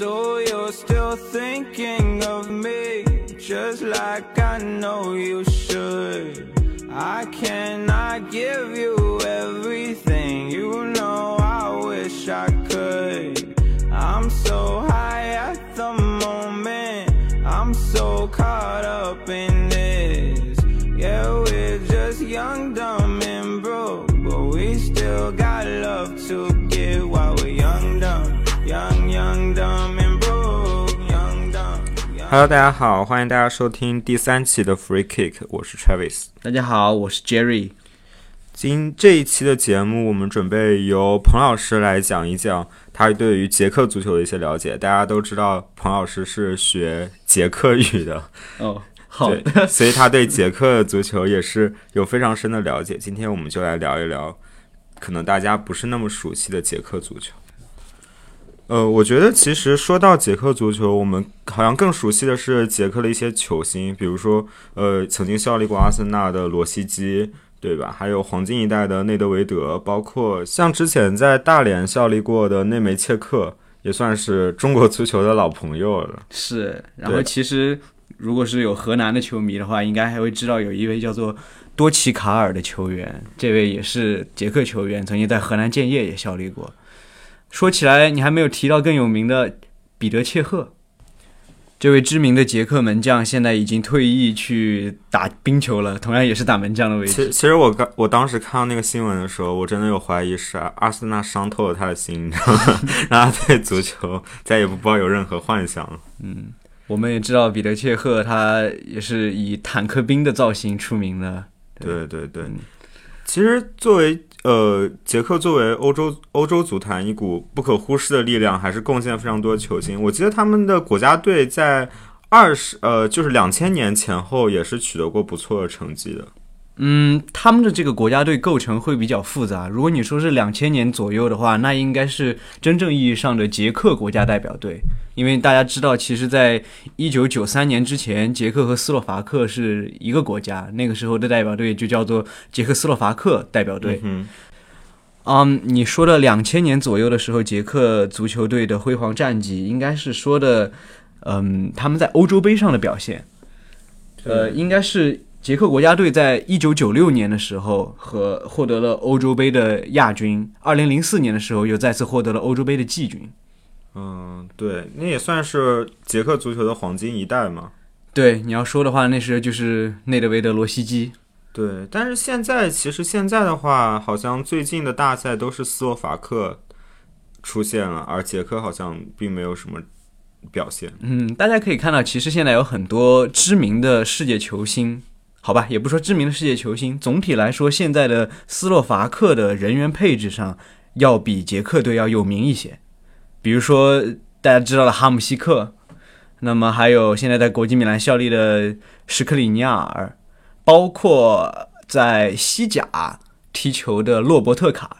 So you're still thinking of me, just like I know you should. I cannot give you everything, Hello，大家好，欢迎大家收听第三期的 Free Kick，我是 Travis。大家好，我是 Jerry。今这一期的节目，我们准备由彭老师来讲一讲他对于捷克足球的一些了解。大家都知道，彭老师是学捷克语的，哦，好所以他对捷克足球也是有非常深的了解。今天我们就来聊一聊，可能大家不是那么熟悉的捷克足球。呃，我觉得其实说到捷克足球，我们好像更熟悉的是捷克的一些球星，比如说呃，曾经效力过阿森纳的罗西基，对吧？还有黄金一代的内德维德，包括像之前在大连效力过的内梅切克，也算是中国足球的老朋友了。是。然后其实如果是有河南的球迷的话，应该还会知道有一位叫做多奇卡尔的球员，这位也是捷克球员，曾经在河南建业也效力过。说起来，你还没有提到更有名的彼得切赫。这位知名的捷克门将现在已经退役去打冰球了，同样也是打门将的位置。其其实我刚我当时看到那个新闻的时候，我真的有怀疑是阿森纳伤透了他的心，你知道吗？让他对足球再也不抱有任何幻想了。嗯我们也知道彼得切赫他也是以坦克兵的造型出名的。对对对，嗯其实作为呃捷克作为欧洲欧洲足坛一股不可忽视的力量，还是贡献非常多的球星。我记得他们的国家队在二十呃就是两千年前后也是取得过不错的成绩的。嗯，他们的这个国家队构成会比较复杂。如果你说是两千年左右的话，那应该是真正意义上的捷克国家代表队，因为大家知道，其实在一九九三年之前，捷克和斯洛伐克是一个国家，那个时候的代表队就叫做捷克斯洛伐克代表队。嗯嗯，你说的两千年左右的时候，捷克足球队的辉煌战绩，应该是说的，嗯，他们在欧洲杯上的表现。呃，应该是捷克国家队在一九九六年的时候和获得了欧洲杯的亚军，二零零四年的时候又再次获得了欧洲杯的季军。嗯，对，那也算是捷克足球的黄金一代嘛。对，你要说的话，那时候就是内德维德罗西基。对，但是现在其实现在的话，好像最近的大赛都是斯洛伐克出现了，而捷克好像并没有什么表现。嗯，大家可以看到，其实现在有很多知名的世界球星，好吧，也不说知名的世界球星，总体来说，现在的斯洛伐克的人员配置上要比捷克队要有名一些。比如说大家知道的哈姆西克，那么还有现在在国际米兰效力的什克里尼亚尔，包括在西甲踢球的洛伯特卡，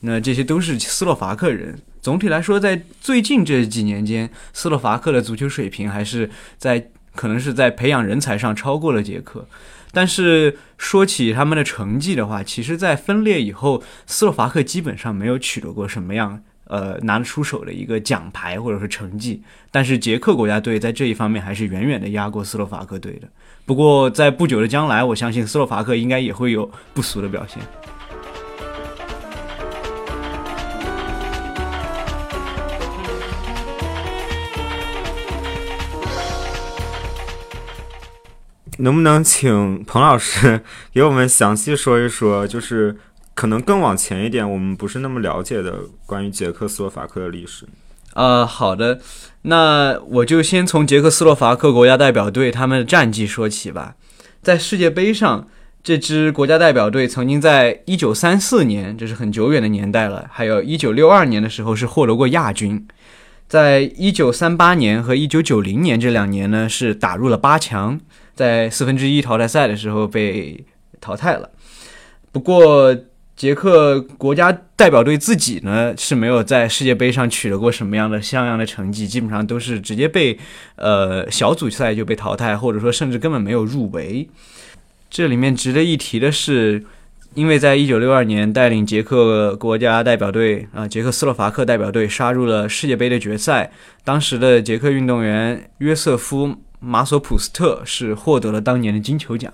那这些都是斯洛伐克人。总体来说，在最近这几年间，斯洛伐克的足球水平还是在可能是在培养人才上超过了捷克。但是说起他们的成绩的话，其实，在分裂以后，斯洛伐克基本上没有取得过什么样呃拿得出手的一个奖牌或者是成绩。但是捷克国家队在这一方面还是远远的压过斯洛伐克队的。不过在不久的将来，我相信斯洛伐克应该也会有不俗的表现。能不能请彭老师 给我们详细说一说，就是可能更往前一点，我们不是那么了解的关于捷克斯洛伐克的历史？呃，好的，那我就先从捷克斯洛伐克国家代表队他们的战绩说起吧。在世界杯上，这支国家代表队曾经在一九三四年，这是很久远的年代了，还有一九六二年的时候是获得过亚军。在一九三八年和一九九零年这两年呢，是打入了八强，在四分之一淘汰赛的时候被淘汰了。不过，捷克国家代表队自己呢是没有在世界杯上取得过什么样的像样的成绩，基本上都是直接被呃小组赛就被淘汰，或者说甚至根本没有入围。这里面值得一提的是，因为在一九六二年带领捷克国家代表队啊、捷克斯洛伐克代表队杀入了世界杯的决赛，当时的捷克运动员约瑟夫马索普斯特是获得了当年的金球奖。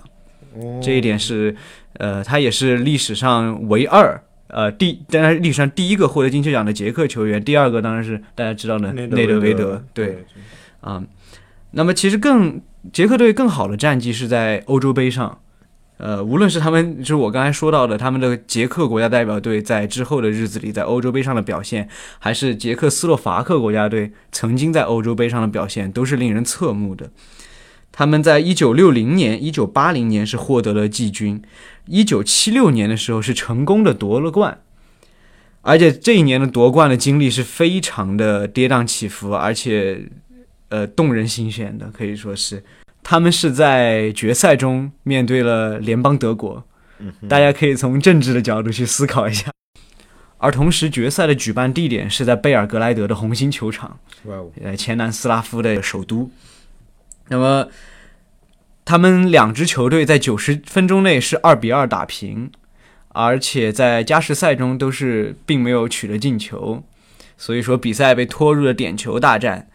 这一点是，呃，他也是历史上唯二，呃，第当然历史上第一个获得金球奖的捷克球员，第二个当然是大家知道的内德维德，对，啊、那么其实更捷克队更好的战绩是在欧洲杯上，呃，无论是他们就是我刚才说到的他们的捷克国家代表队在之后的日子里在欧洲杯上的表现，还是捷克斯洛伐克国家队曾经在欧洲杯上的表现，都是令人侧目的。他们在一九六零年、一九八零年是获得了季军，一九七六年的时候是成功的夺了冠，而且这一年的夺冠的经历是非常的跌宕起伏，而且呃动人心弦的，可以说是。他们是在决赛中面对了联邦德国，大家可以从政治的角度去思考一下。而同时，决赛的举办地点是在贝尔格莱德的红星球场，呃，前南斯拉夫的首都。那么，他们两支球队在九十分钟内是二比二打平，而且在加时赛中都是并没有取得进球，所以说比赛被拖入了点球大战。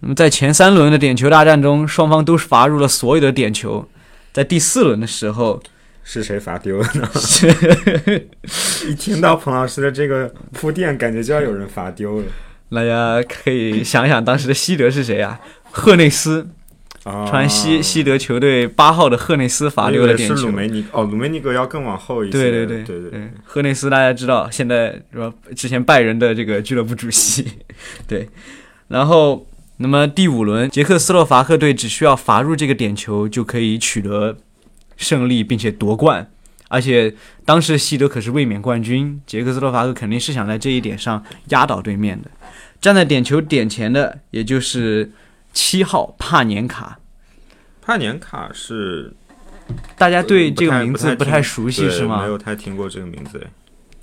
那么在前三轮的点球大战中，双方都是罚入了所有的点球。在第四轮的时候，是谁罚丢了呢？一听到彭老师的这个铺垫，感觉就要有人罚丢了大家可以想想当时的西德是谁啊？赫内斯，啊！传西西德球队八号的赫内斯罚丢了点球是鲁。梅尼哦，鲁梅尼格要更往后一些。对对对对对对，赫内斯大家知道，现在是吧？之前拜仁的这个俱乐部主席，对。然后，那么第五轮，捷克斯洛伐克队只需要罚入这个点球就可以取得胜利，并且夺冠。而且当时西德可是卫冕冠军，捷克斯洛伐克肯定是想在这一点上压倒对面的。站在点球点前的，也就是七号帕年卡。帕年卡是大家对这个名字不不太熟悉是吗？没有太听过这个名字。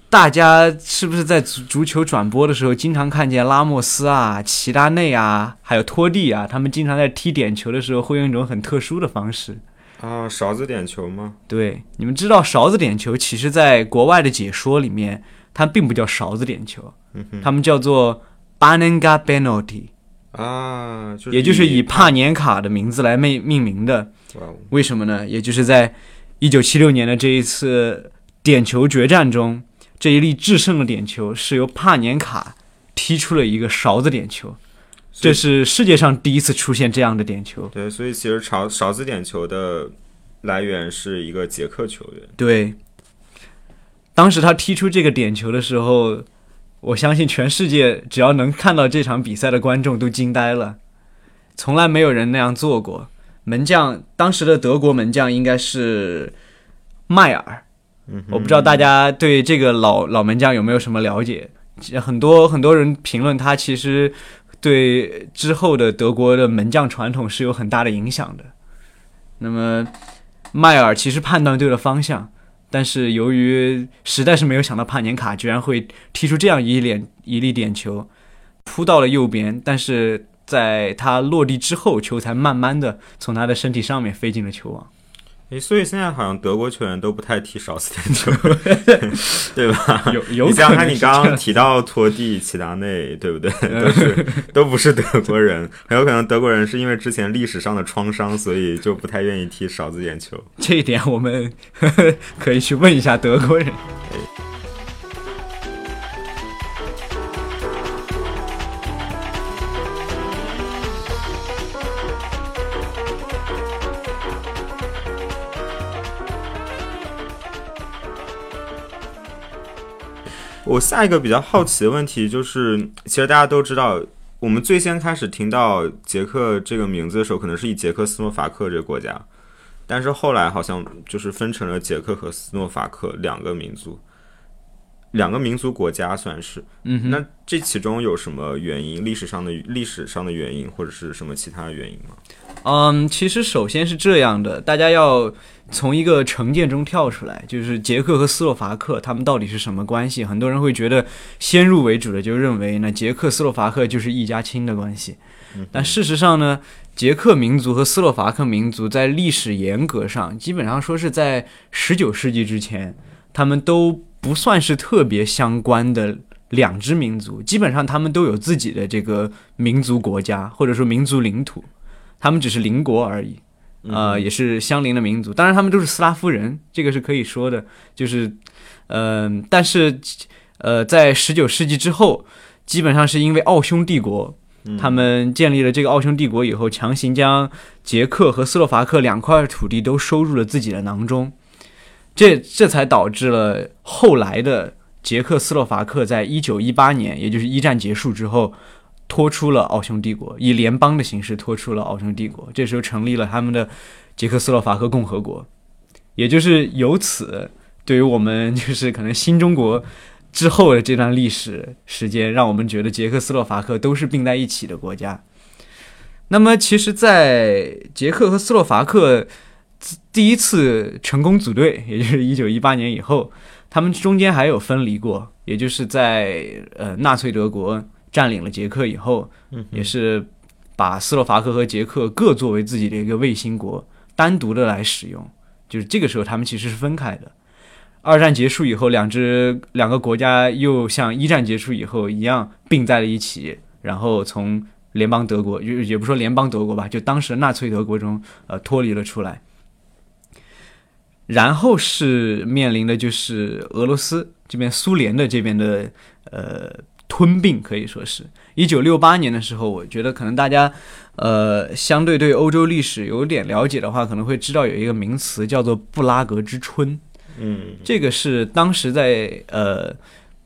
大家是不是在足足球转播的时候，经常看见拉莫斯啊、齐达内啊，还有托蒂啊，他们经常在踢点球的时候会用一种很特殊的方式。啊，勺子点球吗？对，你们知道勺子点球，其实在国外的解说里面，它并不叫勺子点球，他们叫做 Banenga penalty，啊，就是也就是以帕年卡的名字来命命名的。哦为什么呢？也就是在一九七六年的这一次点球决战中，这一粒制胜的点球是由帕年卡踢出了一个勺子点球，这是世界上第一次出现这样的点球。对，所以其实勺勺子点球的来源是一个捷克球员。对，当时他踢出这个点球的时候，我相信全世界只要能看到这场比赛的观众都惊呆了，从来没有人那样做过。门将当时的德国门将应该是迈尔，我不知道大家对这个老老门将有没有什么了解？很多很多人评论他，其实对之后的德国的门将传统是有很大的影响的。那么迈尔其实判断对了方向，但是由于实在是没有想到帕年卡居然会踢出这样一脸一粒点球，扑到了右边，但是在他落地之后，球才慢慢的从他的身体上面飞进了球网。诶，所以现在好像德国球员都不太踢勺子点球，对吧？有有你想想看，你刚刚提到托蒂、齐达内，对不对？都是都不是德国人，很有可能德国人是因为之前历史上的创伤，所以就不太愿意踢勺子点球。这一点我们 可以去问一下德国人。我下一个比较好奇的问题就是，其实大家都知道，我们最先开始听到捷克这个名字的时候，可能是以捷克斯洛伐克这个国家，但是后来好像就是分成了捷克和斯洛伐克两个民族，两个民族国家算是。嗯，那这其中有什么原因？历史上的历史上的原因，或者是什么其他的原因吗？嗯，其实首先是这样的，大家要从一个成见中跳出来，就是捷克和斯洛伐克他们到底是什么关系？很多人会觉得先入为主的就认为呢，捷克斯洛伐克就是一家亲的关系。但事实上呢，捷克民族和斯洛伐克民族在历史严格上，基本上说是在十九世纪之前，他们都不算是特别相关的两支民族，基本上他们都有自己的这个民族国家或者说民族领土。他们只是邻国而已，呃，也是相邻的民族。当然，他们都是斯拉夫人，这个是可以说的。就是，嗯，但是，呃，在十九世纪之后，基本上是因为奥匈帝国，他们建立了这个奥匈帝国以后，强行将捷克和斯洛伐克两块土地都收入了自己的囊中，这这才导致了后来的捷克斯洛伐克在一九一八年，也就是一战结束之后。拖出了奥匈帝国，以联邦的形式拖出了奥匈帝国。这时候成立了他们的捷克斯洛伐克共和国，也就是由此，对于我们就是可能新中国之后的这段历史时间，让我们觉得捷克斯洛伐克都是并在一起的国家。那么，其实，在捷克和斯洛伐克第一次成功组队，也就是一九一八年以后，他们中间还有分离过，也就是在呃纳粹德国。占领了捷克以后，也是把斯洛伐克和捷克各作为自己的一个卫星国，单独的来使用。就是这个时候，他们其实是分开的。二战结束以后，两支两个国家又像一战结束以后一样并在了一起，然后从联邦德国，也也不说联邦德国吧，就当时纳粹德国中呃脱离了出来。然后是面临的就是俄罗斯这边、苏联的这边的呃。吞并可以说是一九六八年的时候，我觉得可能大家，呃，相对对欧洲历史有点了解的话，可能会知道有一个名词叫做布拉格之春。嗯，这个是当时在呃，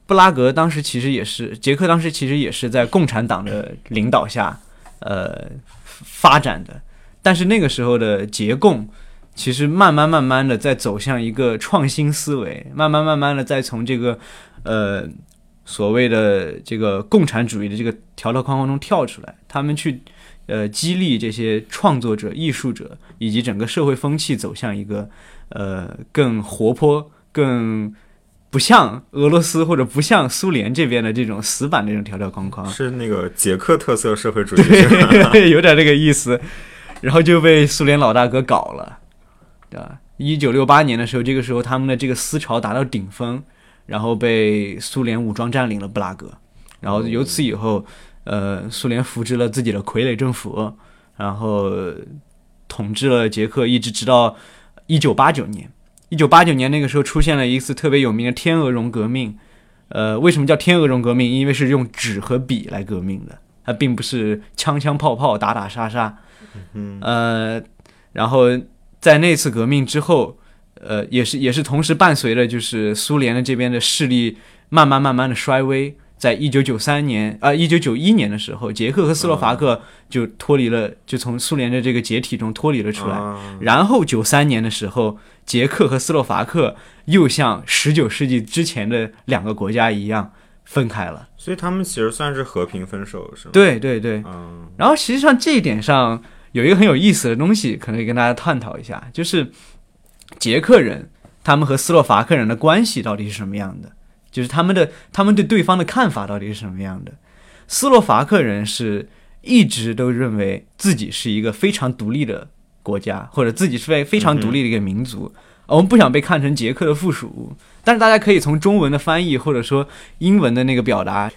布拉格当时其实也是捷克当时其实也是在共产党的领导下呃发展的，但是那个时候的捷共其实慢慢慢慢的在走向一个创新思维，慢慢慢慢的在从这个呃。所谓的这个共产主义的这个条条框框中跳出来，他们去，呃，激励这些创作者、艺术者以及整个社会风气走向一个，呃，更活泼、更不像俄罗斯或者不像苏联这边的这种死板的这种条条框框，是那个捷克特色社会主义，有点这个意思，然后就被苏联老大哥搞了，对吧？一九六八年的时候，这个时候他们的这个思潮达到顶峰。然后被苏联武装占领了布拉格，然后由此以后，呃，苏联扶植了自己的傀儡政府，然后统治了捷克，一直直到一九八九年。一九八九年那个时候出现了一次特别有名的天鹅绒革命。呃，为什么叫天鹅绒革命？因为是用纸和笔来革命的，它并不是枪枪炮炮、打打杀杀。呃，然后在那次革命之后。呃，也是也是同时伴随着就是苏联的这边的势力慢慢慢慢的衰微，在一九九三年啊一九九一年的时候，捷克和斯洛伐克就脱离了，就从苏联的这个解体中脱离了出来。然后九三年的时候，捷克和斯洛伐克又像十九世纪之前的两个国家一样分开了。所以他们其实算是和平分手，是吗？对对对。嗯。然后实际上这一点上有一个很有意思的东西，可能跟大家探讨一下，就是。捷克人他们和斯洛伐克人的关系到底是什么样的？就是他们的他们对对方的看法到底是什么样的？斯洛伐克人是一直都认为自己是一个非常独立的国家，或者自己是非非常独立的一个民族，我们不想被看成捷克的附属。但是大家可以从中文的翻译或者说英文的那个表达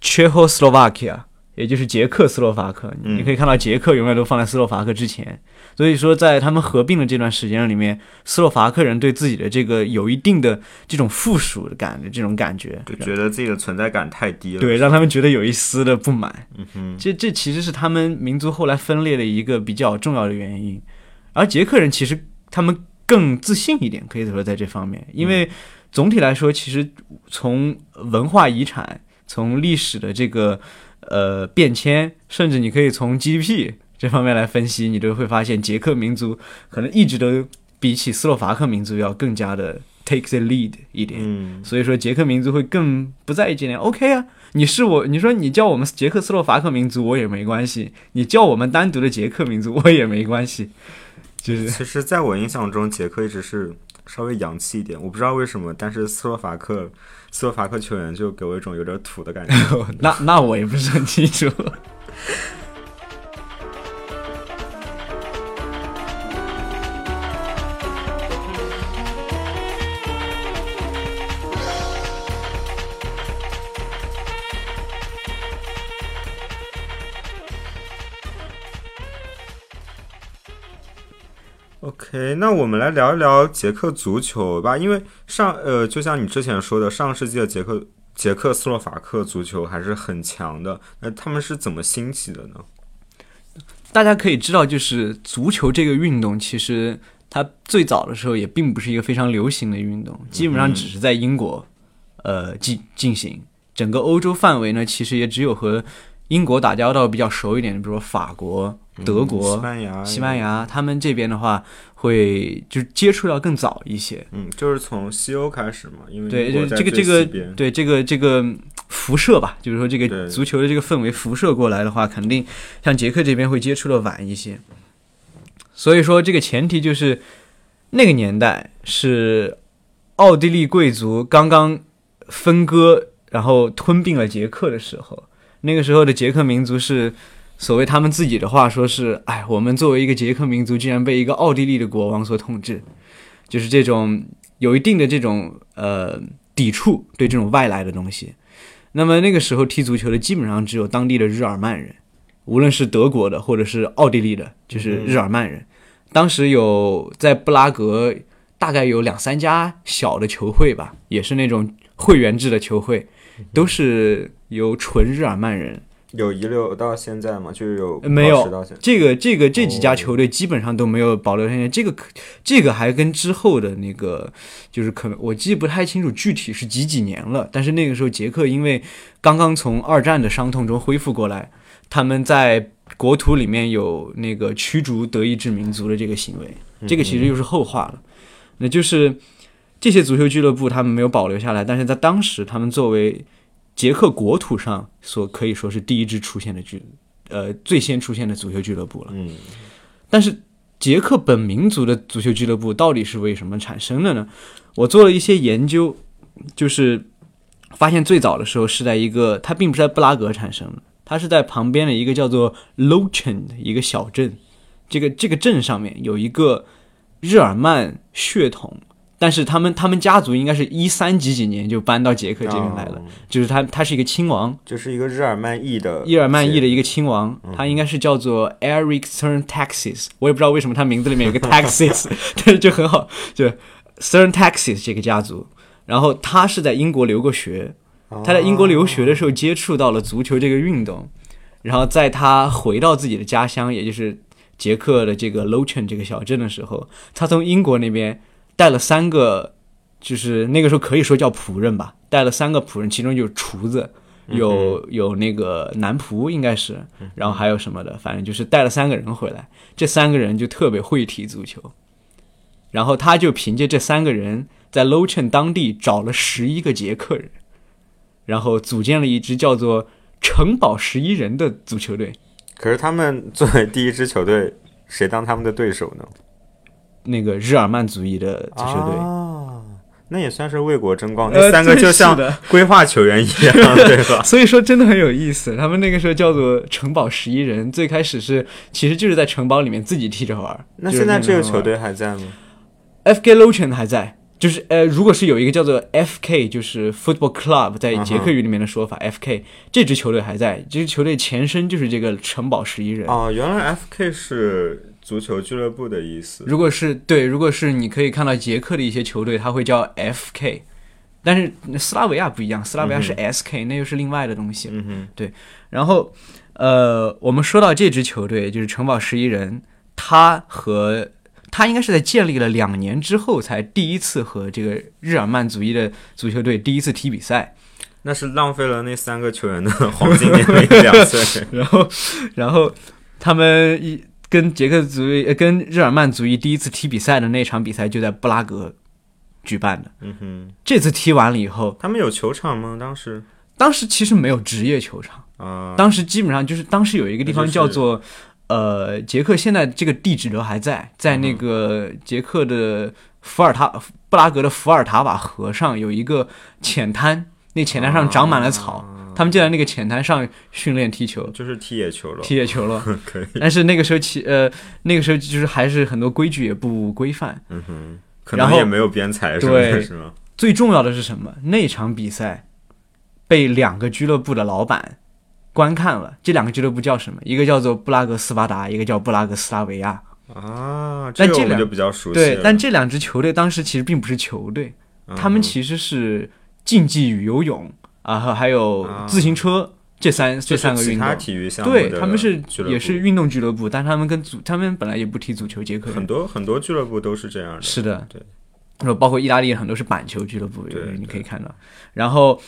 ，Czechoslovakia。也就是捷克斯洛伐克，你可以看到捷克永远都放在斯洛伐克之前。所以说，在他们合并的这段时间里面，斯洛伐克人对自己的这个有一定的这种附属感的这种感觉，就觉得自己的存在感太低了，对，让他们觉得有一丝的不满。嗯哼，这这其实是他们民族后来分裂的一个比较重要的原因。而捷克人其实他们更自信一点，可以说在这方面，因为总体来说，其实从文化遗产、从历史的这个。呃，变迁，甚至你可以从 GDP 这方面来分析，你都会发现捷克民族可能一直都比起斯洛伐克民族要更加的 take the lead 一点。嗯，所以说捷克民族会更不在意这点。OK 啊，你是我，你说你叫我们捷克斯洛伐克民族我也没关系，你叫我们单独的捷克民族我也没关系，就是其实在我印象中，捷克一直是稍微洋气一点，我不知道为什么，但是斯洛伐克斯洛伐克球员就给我一种有点土的感觉。那那我也不是很清楚。OK，那我们来聊一聊捷克足球吧，因为上呃，就像你之前说的，上世纪的捷克捷克斯洛伐克足球还是很强的。那他们是怎么兴起的呢？大家可以知道，就是足球这个运动，其实它最早的时候也并不是一个非常流行的运动，基本上只是在英国，呃进进行。整个欧洲范围呢，其实也只有和英国打交道比较熟一点，比如说法国、德国、嗯西班牙，西班，牙，他们这边的话会就接触要更早一些。嗯，就是从西欧开始嘛，因为对，这个这个对这个这个辐射吧，就是说这个足球的这个氛围辐射过来的话，肯定像捷克这边会接触的晚一些。所以说，这个前提就是那个年代是奥地利贵族刚刚分割，然后吞并了捷克的时候。那个时候的捷克民族是所谓他们自己的话说是，哎，我们作为一个捷克民族，竟然被一个奥地利的国王所统治，就是这种有一定的这种呃抵触对这种外来的东西。那么那个时候踢足球的基本上只有当地的日耳曼人，无论是德国的或者是奥地利的，就是日耳曼人。当时有在布拉格大概有两三家小的球会吧，也是那种会员制的球会，都是由纯日耳曼人有遗留到现在吗，就是有呃没有。这个这个这几家球队基本上都没有保留下来。这个这个还跟之后的那个就是可能我记不太清楚具体是几几年了，但是那个时候捷克因为刚刚从二战的伤痛中恢复过来，他们在国土里面有那个驱逐德意志民族的这个行为，这个其实又是后话了。那就是这些足球俱乐部他们没有保留下来，但是在当时他们作为捷克国土上所可以说是第一支出现的俱，呃，最先出现的足球俱乐部了。嗯，但是捷克本民族的足球俱乐部到底是为什么产生的呢？我做了一些研究，就是发现最早的时候是在一个，它并不是在布拉格产生的，它是在旁边的一个叫做 Lochen 的一个小镇。这个这个镇上面有一个日耳曼血统，但是他们他们家族应该是一三几几年就搬到捷克这边来了，哦就是他他是一个亲王，就是一个日耳曼裔的日耳曼裔的一个个亲王，他应该是叫做 Eric Cern Taxis，我也不知道为什么他名字里面有个 Taxis，但是就很好，就 Cern Taxis 这个家族。然后他是在英国留过学，他在英国留学的时候接触到了足球这个运动，然后在他回到自己的家乡，也就是捷克的这个 Lochen 这个小镇的时候，他从英国那边带了三个，就是那个时候可以说叫仆人吧，带了三个仆人，其中有厨子，有有那个男仆应该是，然后还有什么的，反正就是带了三个人回来，这三个人就特别会踢足球，然后他就凭借这三个人在 Lochen 当地找了十一个捷克人，然后组建了一支叫做城堡十一人的足球队。可是他们作为第一支球队，谁当他们的对手呢？那个日耳曼主义的足球队，啊，那也算是为国争光。呃那三个就像的规划球员一样，对吧？所以说真的很有意思。他们那个时候叫做城堡十一人，最开始是其实就是在城堡里面自己踢着玩那现在这个球队还在吗？FK Lochen 还在，就是呃，如果是有一个叫做 FK，就是 Football Club，在捷克语里面的说法、FK，这支球队还在，这支球队前身就是这个城堡十一人。哦，原来 FK 是足球俱乐部的意思。如果是对，如果是你可以看到捷克的一些球队，它会叫 FK，但是斯拉维亚不一样，斯拉维亚是 SK，、那又是另外的东西。嗯哼，然后，呃，我们说到这支球队，就是城堡十一人，他和他应该是在建立了两年之后，才第一次和这个日耳曼族裔的足球队第一次踢比赛。那是浪费了那三个球员的黄金年龄两岁。然后，然后他们一跟捷克族裔、呃跟日耳曼族裔第一次踢比赛的那场比赛就在布拉格，举办的。嗯哼，这次踢完了以后，他们有球场吗？当时当时其实没有职业球场，啊，当时基本上就是当时有一个地方那就是叫做。呃，捷克现在这个地址都还在，在那个捷克的伏尔塔布拉格的伏尔塔瓦河上有一个浅滩，那浅滩上长满了草，他们就在那个浅滩上训练踢球，就是踢野球了，踢野球了。可以，但是那个时候其呃那个时候就是还是很多规矩也不规范。嗯哼，可然后能也没有边裁什么的，对是吗？最重要的是什么？那场比赛被两个俱乐部的老板观看了。这两个俱乐部叫什么？一个叫做布拉格斯巴达，一个叫布拉格斯拉维亚。啊，但这两个我们就比较熟悉对，但这两支球队当时其实并不是球队，他们嗯其实是竞技与游泳啊，和还有啊自行车这三这三个运动。体育项目对，他们是也是运动俱乐部，但他们跟足，他们本来也不踢足球，捷克很多很多俱乐部都是这样的，是的，对，然后包括意大利很多是板球俱乐部，对你可以看到。然后，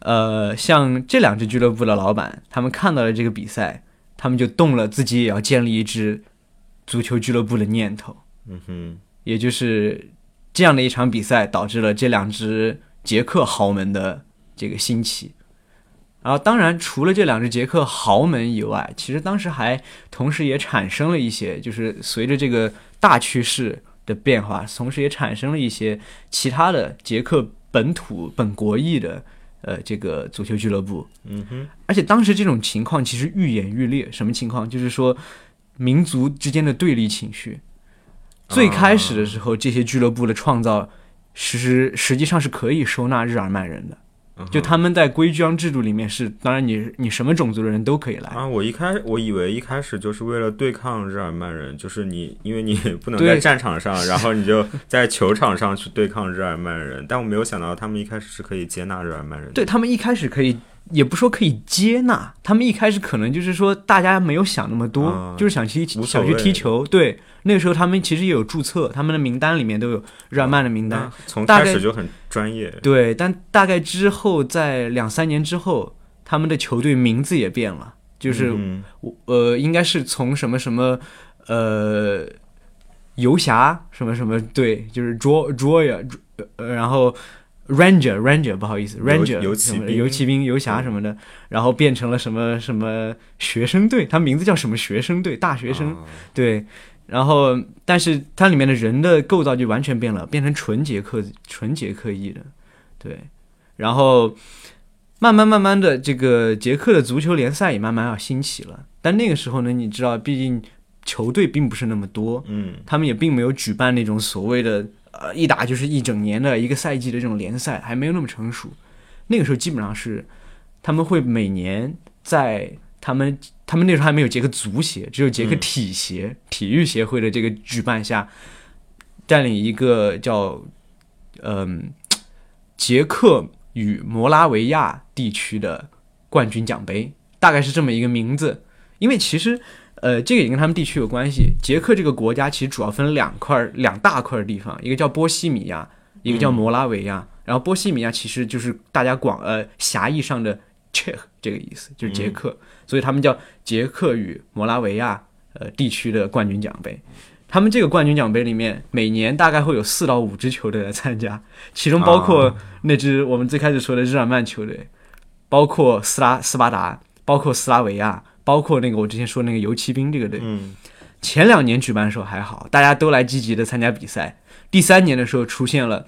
呃，像这两支俱乐部的老板，他们看到了这个比赛，他们就动了自己也要建立一支足球俱乐部的念头。嗯哼，也就是这样的一场比赛，导致了这两支捷克豪门的这个兴起。然后，当然，除了这两支捷克豪门以外，其实当时还同时也产生了一些，就是随着这个大趋势的变化，同时也产生了一些其他的捷克本土本国裔的呃这个足球俱乐部。嗯哼，而且当时这种情况其实愈演愈烈，什么情况？就是说民族之间的对立情绪。最开始的时候，这些俱乐部的创造，实实实际上是可以收纳日耳曼人的。就他们在规章制度里面是，当然你你什么种族的人都可以来。啊，我一开我以为一开始就是为了对抗日耳曼人，就是你 因为你不能在战场上，然后你就在球场上去对抗日耳曼人，但我没有想到他们一开始是可以接纳日耳曼人的。对他们一开始可以，也不说可以接纳，他们一开始可能就是说大家没有想那么多，啊就是想踢无所想去踢球。对，那个时候他们其实也有注册，他们的名单里面都有日耳曼的名单。那从开始就很专业。对，但大概之后在两三年之后，他们的球队名字也变了，就是、嗯呃，应该是从什么什么呃游侠什么什么队，就是 draw draw 呀，呃，然后 ranger ranger 不好意思 ranger 游骑兵游骑兵游侠什么的，然后变成了什么什么学生队，他名字叫什么学生队，大学生、啊对。然后，但是它里面的人的构造就完全变了，变成纯捷克、纯捷克裔的，对。然后，慢慢慢慢的，这个捷克的足球联赛也慢慢要兴起了。但那个时候呢，你知道，毕竟球队并不是那么多，嗯他们也并没有举办那种所谓的呃一打就是一整年的一个赛季的这种联赛，还没有那么成熟。那个时候基本上是他们会每年在他们他们那时候还没有捷克足协，只有捷克嗯体协、体育协会的这个举办下，带领一个叫嗯、捷克与摩拉维亚地区的冠军奖杯，大概是这么一个名字。因为其实呃，这个也跟他们地区有关系。捷克这个国家其实主要分两块儿两大块儿地方，一个叫波西米亚，一个叫摩拉维亚。然后波西米亚其实就是大家广呃狭义上的 Czech 这个意思，就是捷克，所以他们叫捷克与摩拉维亚呃地区的冠军奖杯。他们这个冠军奖杯里面，每年大概会有四到五支球队来参加，其中包括啊那支我们最开始说的日耳曼球队，包括斯拉斯巴达，包括斯拉维亚，包括那个我之前说那个游骑兵这个队。嗯前两年举办的时候还好，大家都来积极的参加比赛。第三年的时候出现了，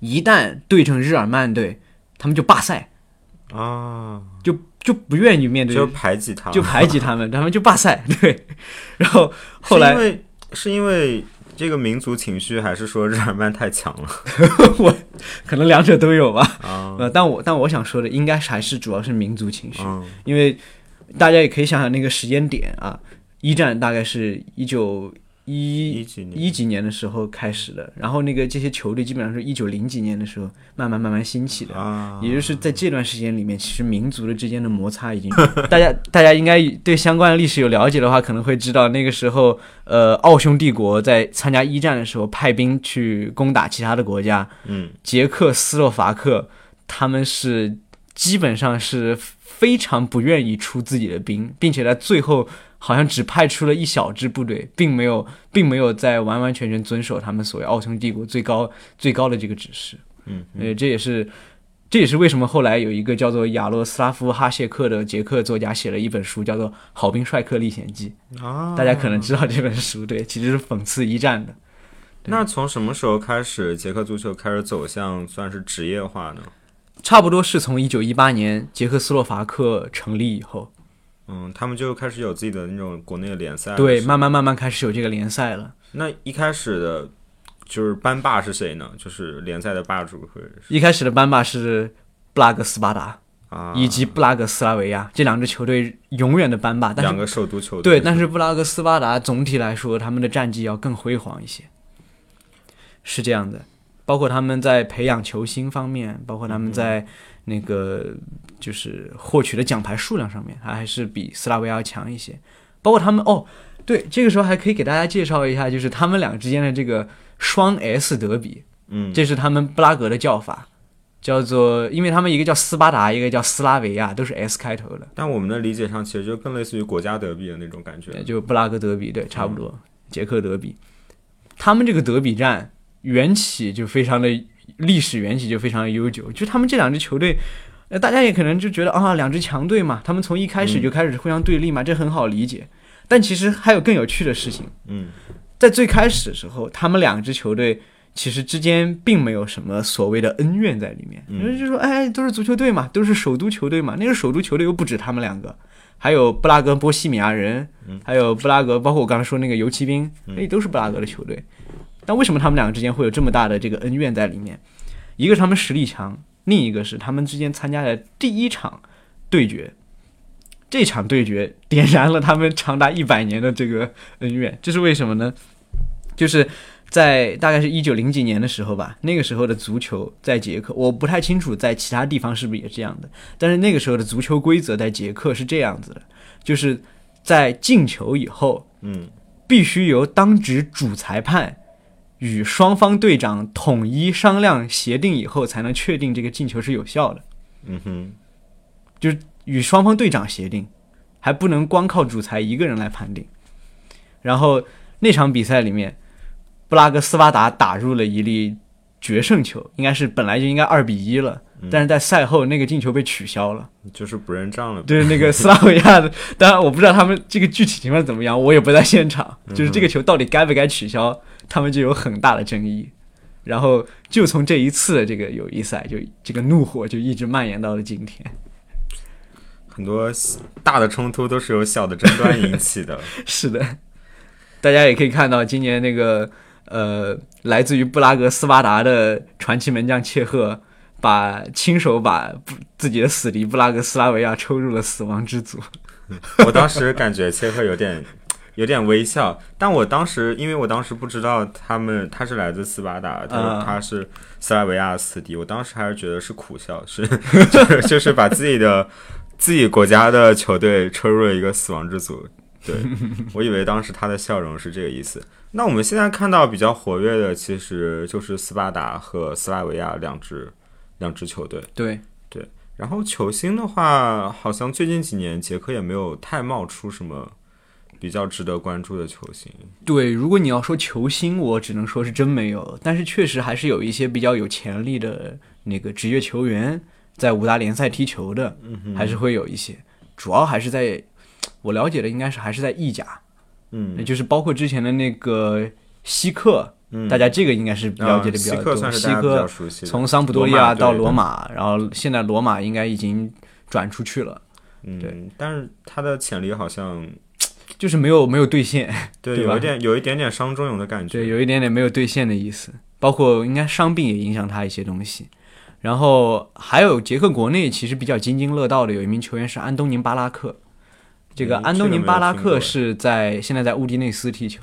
一旦对阵日耳曼队，他们就罢赛，啊，就就不愿意面对，就排挤他，就排挤他们，他们就罢赛。对，然后后来是因为是因为这个民族情绪，还是说日耳曼太强了 我可能两者都有吧。啊？呃，但我但我想说的应该还是主要是民族情绪，嗯因为大家也可以想想那个时间点啊，一战大概是一九一一几年一几年的时候开始的，然后那个这些球队基本上是一九零几年的时候慢慢慢慢兴起的。啊，也就是在这段时间里面，其实民族的之间的摩擦已经，大家大家应该对相关的历史有了解的话，可能会知道那个时候，呃，奥匈帝国在参加一战的时候派兵去攻打其他的国家，嗯捷克斯洛伐克他们是基本上是非常不愿意出自己的兵，并且在最后好像只派出了一小支部队，并没有，并没有在完完全全遵守他们所谓奥匈帝国最高最高的这个指示。嗯，呃，这也是，这也是为什么后来有一个叫做亚罗斯拉夫哈谢克的捷克作家写了一本书，叫做《好兵帅克历险记》。啊，大家可能知道这本书，对，其实是讽刺一战的。那从什么时候开始，捷克足球开始走向算是职业化呢？差不多是从一九一八年捷克斯洛伐克成立以后，嗯，他们就开始有自己的那种国内的联赛。对，慢慢慢慢开始有这个联赛了。那一开始的，就是班霸是谁呢？就是联赛的霸主会是一开始的班霸是布拉格斯巴达啊，以及布拉格斯拉维亚这两支球队永远的班霸，但是两个首都球队对，但是布拉格斯巴达总体来说他们的战绩要更辉煌一些，是这样的。包括他们在培养球星方面，包括他们在那个就是获取的奖牌数量上面，他还是比斯拉维亚要强一些。包括他们哦，对，这个时候还可以给大家介绍一下，就是他们两个之间的这个双 S 德比，嗯，这是他们布拉格的叫法，叫做，因为他们一个叫斯巴达，一个叫斯拉维亚，都是 S 开头的，但我们的理解上，其实就更类似于国家德比的那种感觉。就布拉格德比，对，差不多，捷克德比。他们这个德比战缘起就非常的历史缘起就非常的悠久，就他们这两支球队。呃，大家也可能就觉得啊，两支强队嘛，他们从一开始就开始互相对立嘛，这很好理解。但其实还有更有趣的事情，嗯。在最开始的时候，他们两支球队其实之间并没有什么所谓的恩怨在里面，嗯。因为就说哎，都是足球队嘛，都是首都球队嘛，那个首都球队又不止他们两个，还有布拉格波西米亚人，还有布拉格，包括我刚才说那个游骑兵，那都是布拉格的球队。但为什么他们两个之间会有这么大的这个恩怨在里面？一个是他们实力强，另一个是他们之间参加的第一场对决。这场对决点燃了他们长达一百年的这个恩怨，这是为什么呢？就是在大概是一九零几年的时候吧，那个时候的足球在捷克，我不太清楚在其他地方是不是也这样的，但是那个时候的足球规则在捷克是这样子的，就是在进球以后，嗯必须由当值主裁判与双方队长统一商量协定以后，才能确定这个进球是有效的。嗯哼，就是与双方队长协定，还不能光靠主裁一个人来判定。然后那场比赛里面，布拉格斯巴达打入了一粒决胜球，应该是本来就应该二比一了，但是在赛后那个进球被取消了。就是不认账了。对那个斯拉维亚的，当然我不知道他们这个具体情况怎么样，我也不在现场。就是这个球到底该不该取消，他们就有很大的争议。然后就从这一次的这个友谊赛，就这个怒火就一直蔓延到了今天。很多大的冲突都是由小的争端引起的。是的，大家也可以看到，今年那个呃，来自于布拉格斯巴达的传奇门将切赫，把亲手把布自己的死敌布拉格斯拉维亚抽入了死亡之组。我当时感觉切赫有点有点微笑，但我当时因为我当时不知道他们他是来自斯巴达，他他是斯拉维亚的死敌，我当时还是觉得是苦笑，是 就是就是把自己的自己国家的球队抽入了一个死亡之组。对，我以为当时他的笑容是这个意思。那我们现在看到比较活跃的，其实就是斯巴达和斯拉维亚两支两支球队。对，然后球星的话，好像最近几年捷克也没有太冒出什么比较值得关注的球星。对，如果你要说球星，我只能说是真没有，但是确实还是有一些比较有潜力的那个职业球员在五大联赛踢球的，还是会有一些。主要还是在我了解的，应该是还是在意甲，嗯。也就是包括之前的那个西克，嗯，大家这个应该是了解的比较多。希克从桑普多利亚到罗罗马马，然后现在罗马应该已经转出去了，对，但是他的潜力好像就是没有没有兑现。对有一点有一点点伤仲永的感觉。对，有一点点没有兑现的意思，包括应该伤病也影响他一些东西。然后还有捷克国内其实比较津津乐道的有一名球员是安东尼巴拉克，这个嗯安东尼巴拉克是在现在在乌迪内斯踢球，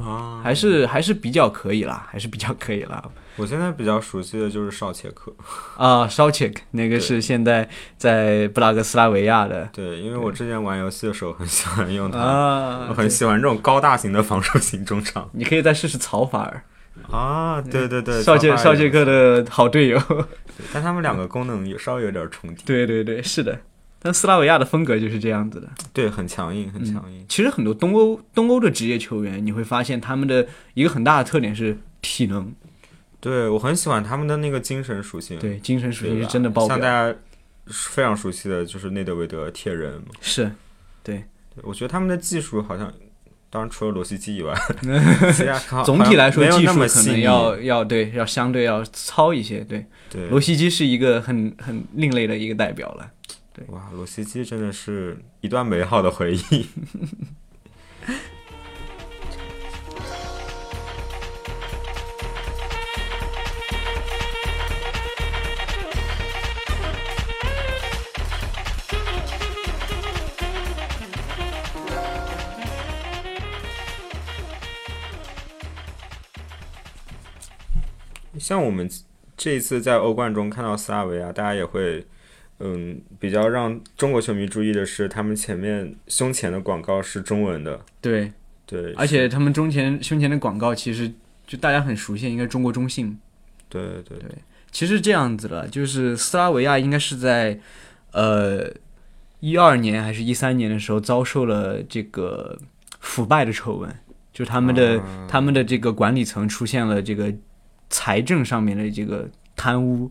啊，还是还是比较可以啦，还是比较可以啦。我现在比较熟悉的就是少切克。啊 h e k 那个是现在在布拉格斯拉维亚的对，因为我之前玩游戏的时候很喜欢用它，啊我很喜欢这种高大型的防守型中场你可以再试试曹法尔，啊。对对对，少切乔巴也绍切克的好队友。但他们两个功能有稍微有点重叠。对对对，是的。但斯拉维亚的风格就是这样子的。对，很强硬，很强硬。其实很多东欧东欧的职业球员，你会发现他们的一个很大的特点是体能，对我很喜欢他们的那个精神属性，对精神属性是真的爆表。像大家非常熟悉的就是内德维德铁人，是，对，对我觉得他们的技术好像，当然除了罗西基以外，其他总体来说技术可能要要对要相对要糙一些。对，对罗西基是一个很很另类的一个代表了。哇，罗西基真的是一段美好的回忆。像我们这一次在欧冠中看到斯拉维亚，大家也会，嗯，比较让中国球迷注意的是，他们前面胸前的广告是中文的，对，对，而且他们中前胸前的广告其实就大家很熟悉，应该中国中信。对对。对，其实这样子了，就是斯拉维亚应该是在呃一二年还是一三年的时候遭受了这个腐败的丑闻，就他们的、啊。他们的这个管理层出现了这个财政上面的这个贪污，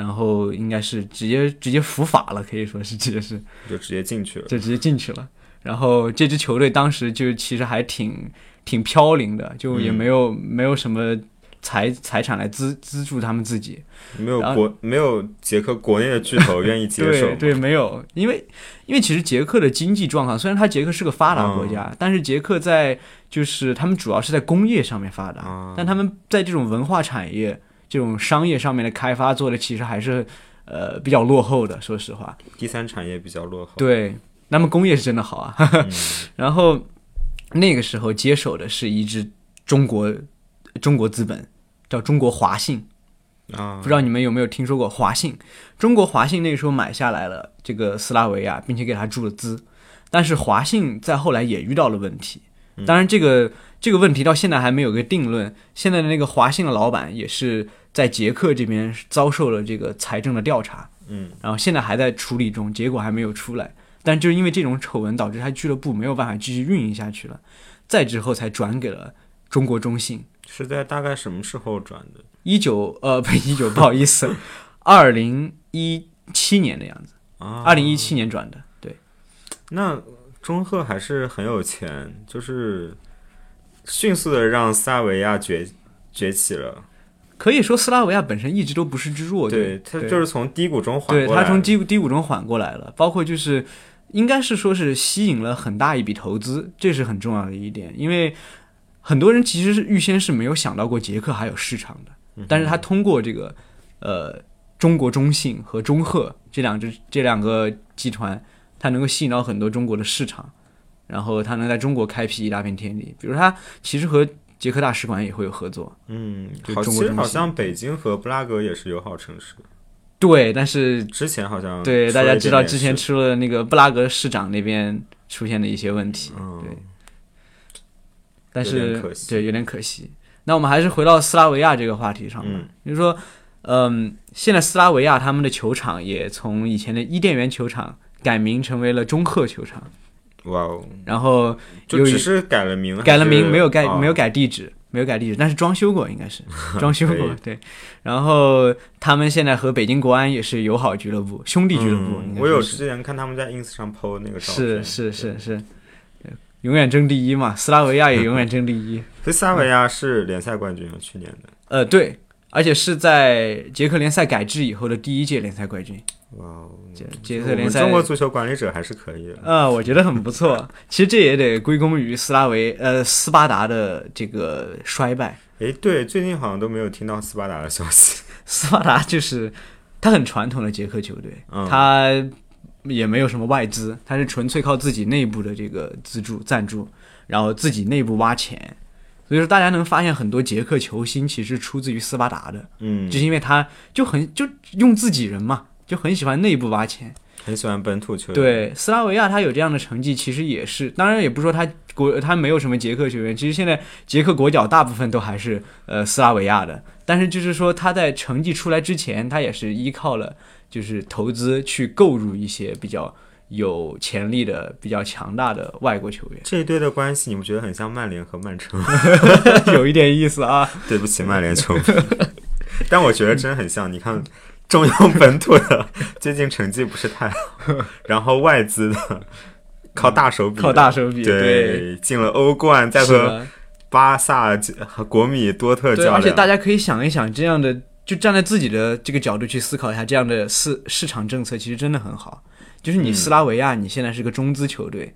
然后应该是直接直接伏法了，可以说是直接是 就直接进去了。就直接进去了。然后这支球队当时就其实还挺挺飘零的，就也嗯没有、没有什么财财产来资资助他们自己。没有国没有捷克国内的巨头愿意接 受对对，没有，因为因为其实捷克的经济状况，虽然它捷克是个发达国嗯家，但是捷克在就是他们主要是在工业上面发达，啊但他们在这种文化产业、这种商业上面的开发做的其实还是呃比较落后的，说实话。第三产业比较落后。对，那么工业是真的好啊。嗯 然后那个时候接手的是一支中国中国资本，叫中国华信。啊，不知道你们有没有听说过华信？中国华信那个时候买下来了这个斯拉维亚，并且给他注了资，但是华信在后来也遇到了问题。当然，这个这个问题到现在还没有个定论。现在的那个华信的老板也是在捷克这边遭受了这个财政的调查，嗯，然后现在还在处理中，结果还没有出来。但就是因为这种丑闻，导致他俱乐部没有办法继续运营下去了，再之后才转给了中国中信。是在大概什么时候转的？一九呃不 一九不好意思，二零一七年的样子，啊，二零一七年转的，对，那中赫还是很有钱，就是迅速的让斯拉维亚崛崛起了。可以说斯拉维亚本身一直都不是之弱对。队，他就是从低谷中缓对过来。他从低谷低谷中缓过来了，包括就是应该是说是吸引了很大一笔投资，这是很重要的一点，因为很多人其实是预先是没有想到过捷克还有市场的，嗯但是他通过这个呃中国中信和中赫这两支这两个集团，他能够吸引到很多中国的市场，然后他能在中国开辟一大片天地，比如他其实和捷克大使馆也会有合作，嗯，好，其实好像北京和布拉格也是友好城市。对，但是之前好像对，大家知道之前出了那个布拉格市长那边出现的一些问题，嗯。对，但是可惜。对有点可惜。那我们还是回到斯拉维亚这个话题上吧，嗯。就是说，嗯，现在斯拉维亚他们的球场也从以前的伊甸园球场改名成为了中赫球场，哇哦，然后就只是改了名，改了名，没有改、哦没有改地址，没有改地址，但是装修过，应该是 装修过，对。然后他们现在和北京国安也是友好俱乐部、兄弟俱乐部，我有之前看他们在 ins 上 PO 那个照片，是是是，是永远争第一嘛，斯拉维亚也永远争第一。所以斯拉维亚是联赛冠军啊，去年的。呃，对，而且是在捷克联赛改制以后的第一届联赛冠军。哇哦，捷捷克联赛，中国足球管理者还是可以的。呃，我觉得很不错。其实这也得归功于斯拉维呃斯巴达的这个衰败。诶，对，最近好像都没有听到斯巴达的消息。斯巴达就是他很传统的捷克球队，嗯他也没有什么外资，他是纯粹靠自己内部的这个资助赞助，然后自己内部挖钱。所以说，大家能发现很多捷克球星其实出自于斯巴达的，嗯就，是因为他就很就用自己人嘛，就很喜欢内部挖钱。很喜欢本土球员。，对，斯拉维亚他有这样的成绩，其实也是，当然也不是说他国他没有什么捷克球员，其实现在捷克国脚大部分都还是呃斯拉维亚的，但是就是说他在成绩出来之前，他也是依靠了就是投资去购入一些比较有潜力的、比较强大的外国球员，这一队的关系，你们觉得很像曼联和曼城？有一点意思啊。对不起，曼联球迷，但我觉得真很像。你看，中央本土的最近成绩不是太好，然后外资的靠大手笔的，靠大手笔对对，进了欧冠，再和巴萨和国米多特对，较而且大。家可以想一想，这样的就站在自己的这个角度去思考一下，这样的市市场政策其实真的很好。就是你斯拉维亚，你现在是个中资球队，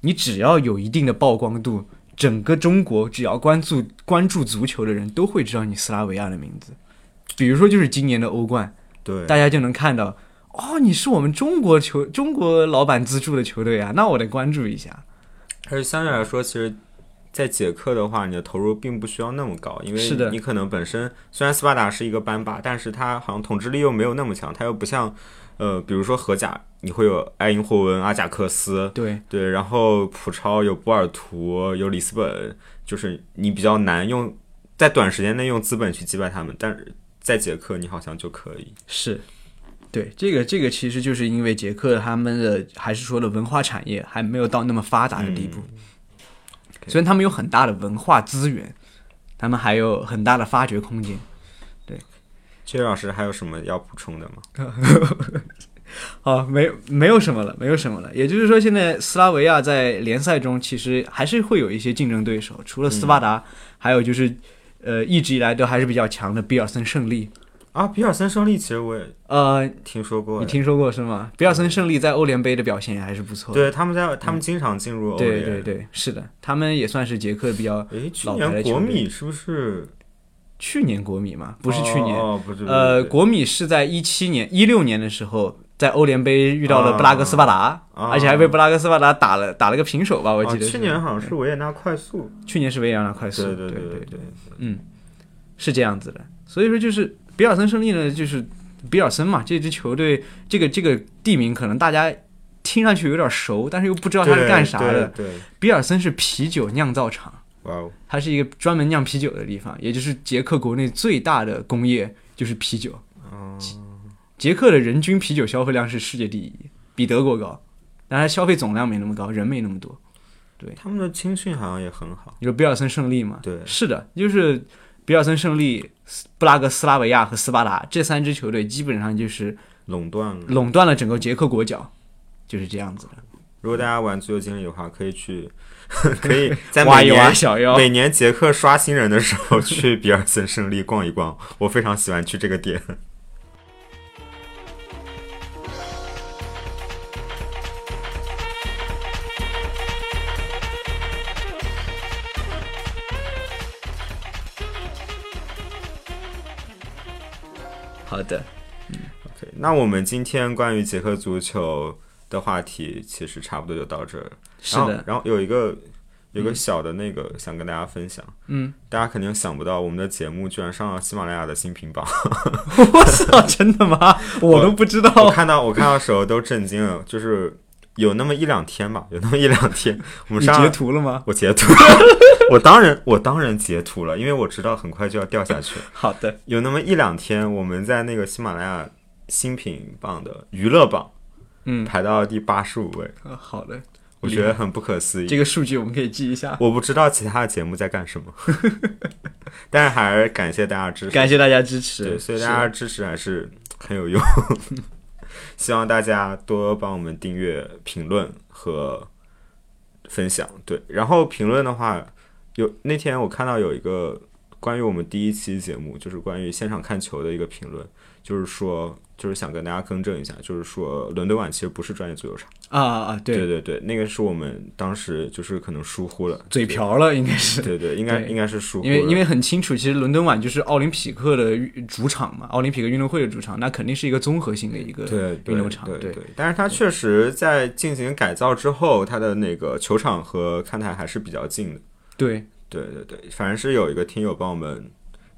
你只要有一定的曝光度，整个中国只要关注关注足球的人都会知道你斯拉维亚的名字。比如说，就是今年的欧冠，对，大家就能看到，哦，你是我们中国球中国老板资助的球队啊，那我得关注一下。而且相对来说，其实，在捷克的话，你的投入并不需要那么高，因为你可能本身虽然斯巴达是一个班霸，但是他好像统治力又没有那么强，他又不像，呃，比如说荷甲，你会有埃因霍温、阿贾克斯，对，对，然后普超有波尔图，有里斯本，就是你比较难用在短时间内用资本去击败他们，但是在捷克你好像就可以。是，对，这个这个其实就是因为捷克他们的还是说的文化产业还没有到那么发达的地步，虽然他们有很大的文化资源，他们还有很大的发掘空间。薛老师还有什么要补充的吗？好，没没有什么了，没有什么了。也就是说，现在斯拉维亚在联赛中其实还是会有一些竞争对手，除了斯巴达，还有就是呃一直以来都还是比较强的比尔森胜利。啊，比尔森胜利其实我也呃，听说过你，听说过是吗？比尔森胜利在欧联杯的表现也还是不错的。对，他们在他们经常进入欧对联。对对对，是的，他们也算是捷克比较诶，去老牌的年国米是不是？去年国米嘛，不是去年，呃，国米是在一七年、一六年的时候，在欧联杯遇到了布拉格斯巴达，啊而且还被布拉格斯巴达打了打了个平手吧，我记得去年好像是维也纳快速，去年是维也纳快速，对对对对对，嗯，是这样子的。所以说，就是比尔森胜利呢，就是比尔森嘛，这支球队这个这个地名可能大家听上去有点熟，但是又不知道他是干啥的。对，对比尔森是啤酒酿造厂。哇哦，它是一个专门酿啤酒的地方，也就是捷克国内最大的工业就是啤酒。哦，捷克的人均啤酒消费量是世界第一，比德国高，但它消费总量没那么高，人没那么多。对他们的青训好像也很好，你说比尔森胜利嘛？对是的，就是比尔森胜利、布拉格斯拉维亚和斯巴达这三支球队，基本上就是垄断了。垄断了整个捷克国脚，就是这样子的。如果大家玩足球经理的话，可以去，可以在每年每年杰克刷新人的时候去 比尔森胜利逛一逛，我非常喜欢去这个点。好的，嗯。OK，那我们今天关于捷克足球的话题其实差不多就到这儿了。是的，然后然后有一个有一个小的那个想跟大家分享，嗯，大家肯定想不到我们的节目居然上了喜马拉雅的新品榜。我操，真的吗？我都不知道我道。看到我看到的时候都震惊了，就是有那么一两天吧，有那么一两天，我们上截图了吗？我截图，我当然我当然截图了，因为我知道很快就要掉下去。好的，有那么一两天，我们在那个喜马拉雅新品榜的娱乐榜嗯，排到第八十五位，啊好的，我觉得很不可思议。这个数据我们可以记一下。我不知道其他的节目在干什么，但是还是感谢大家支持。感谢大家支持，对，所以大家支持还是很有用。希望大家多帮我们订阅、评论和分享。对，然后评论的话，有那天我看到有一个关于我们第一期节目，就是关于现场看球的一个评论，就是说，就是想跟大家更正一下，就是说伦敦碗其实不是专业足球场。啊啊啊！对，对对对，那个是我们当时就是可能疏忽了，嘴瓢了应该是。对对，应该应该是疏忽了，因为因为很清楚，其实伦敦碗就是奥林匹克的主场嘛，奥林匹克运动会的主场，那肯定是一个综合性的一个对对运动场。对对对，但是它确实在进行改造之后，它的那个球场和看台还是比较近的。对对对对，反正是有一个听友帮我们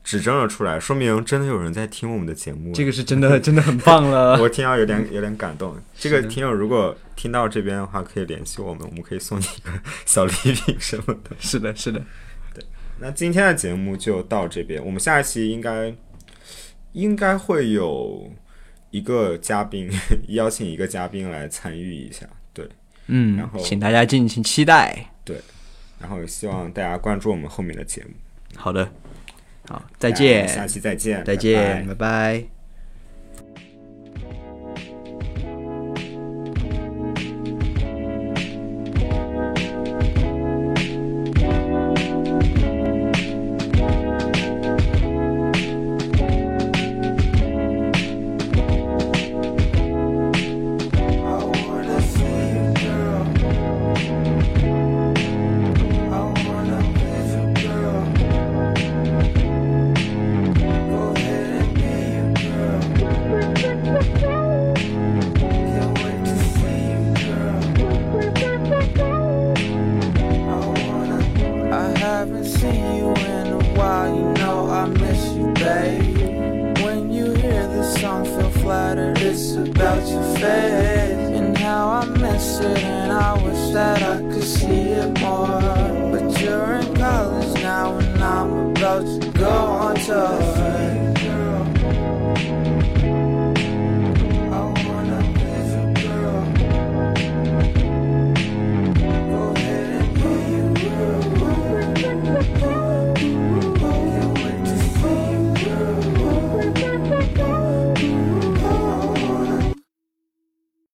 指正了出来，说明真的有人在听我们的节目。这个是真的 真的很棒了。我听到有点有点感动。这个听友如果听到这边的话，可以联系我们，我们可以送你一个小礼品什么的。是的，是的，对那今天的节目就到这边，我们下一期应该应该会有一个嘉宾，邀请一个嘉宾来参与一下，对，嗯然后，请大家敬请期待。然后也希望大家关注我们后面的节目。好的，好，再见，下期再见，再见，拜拜。拜拜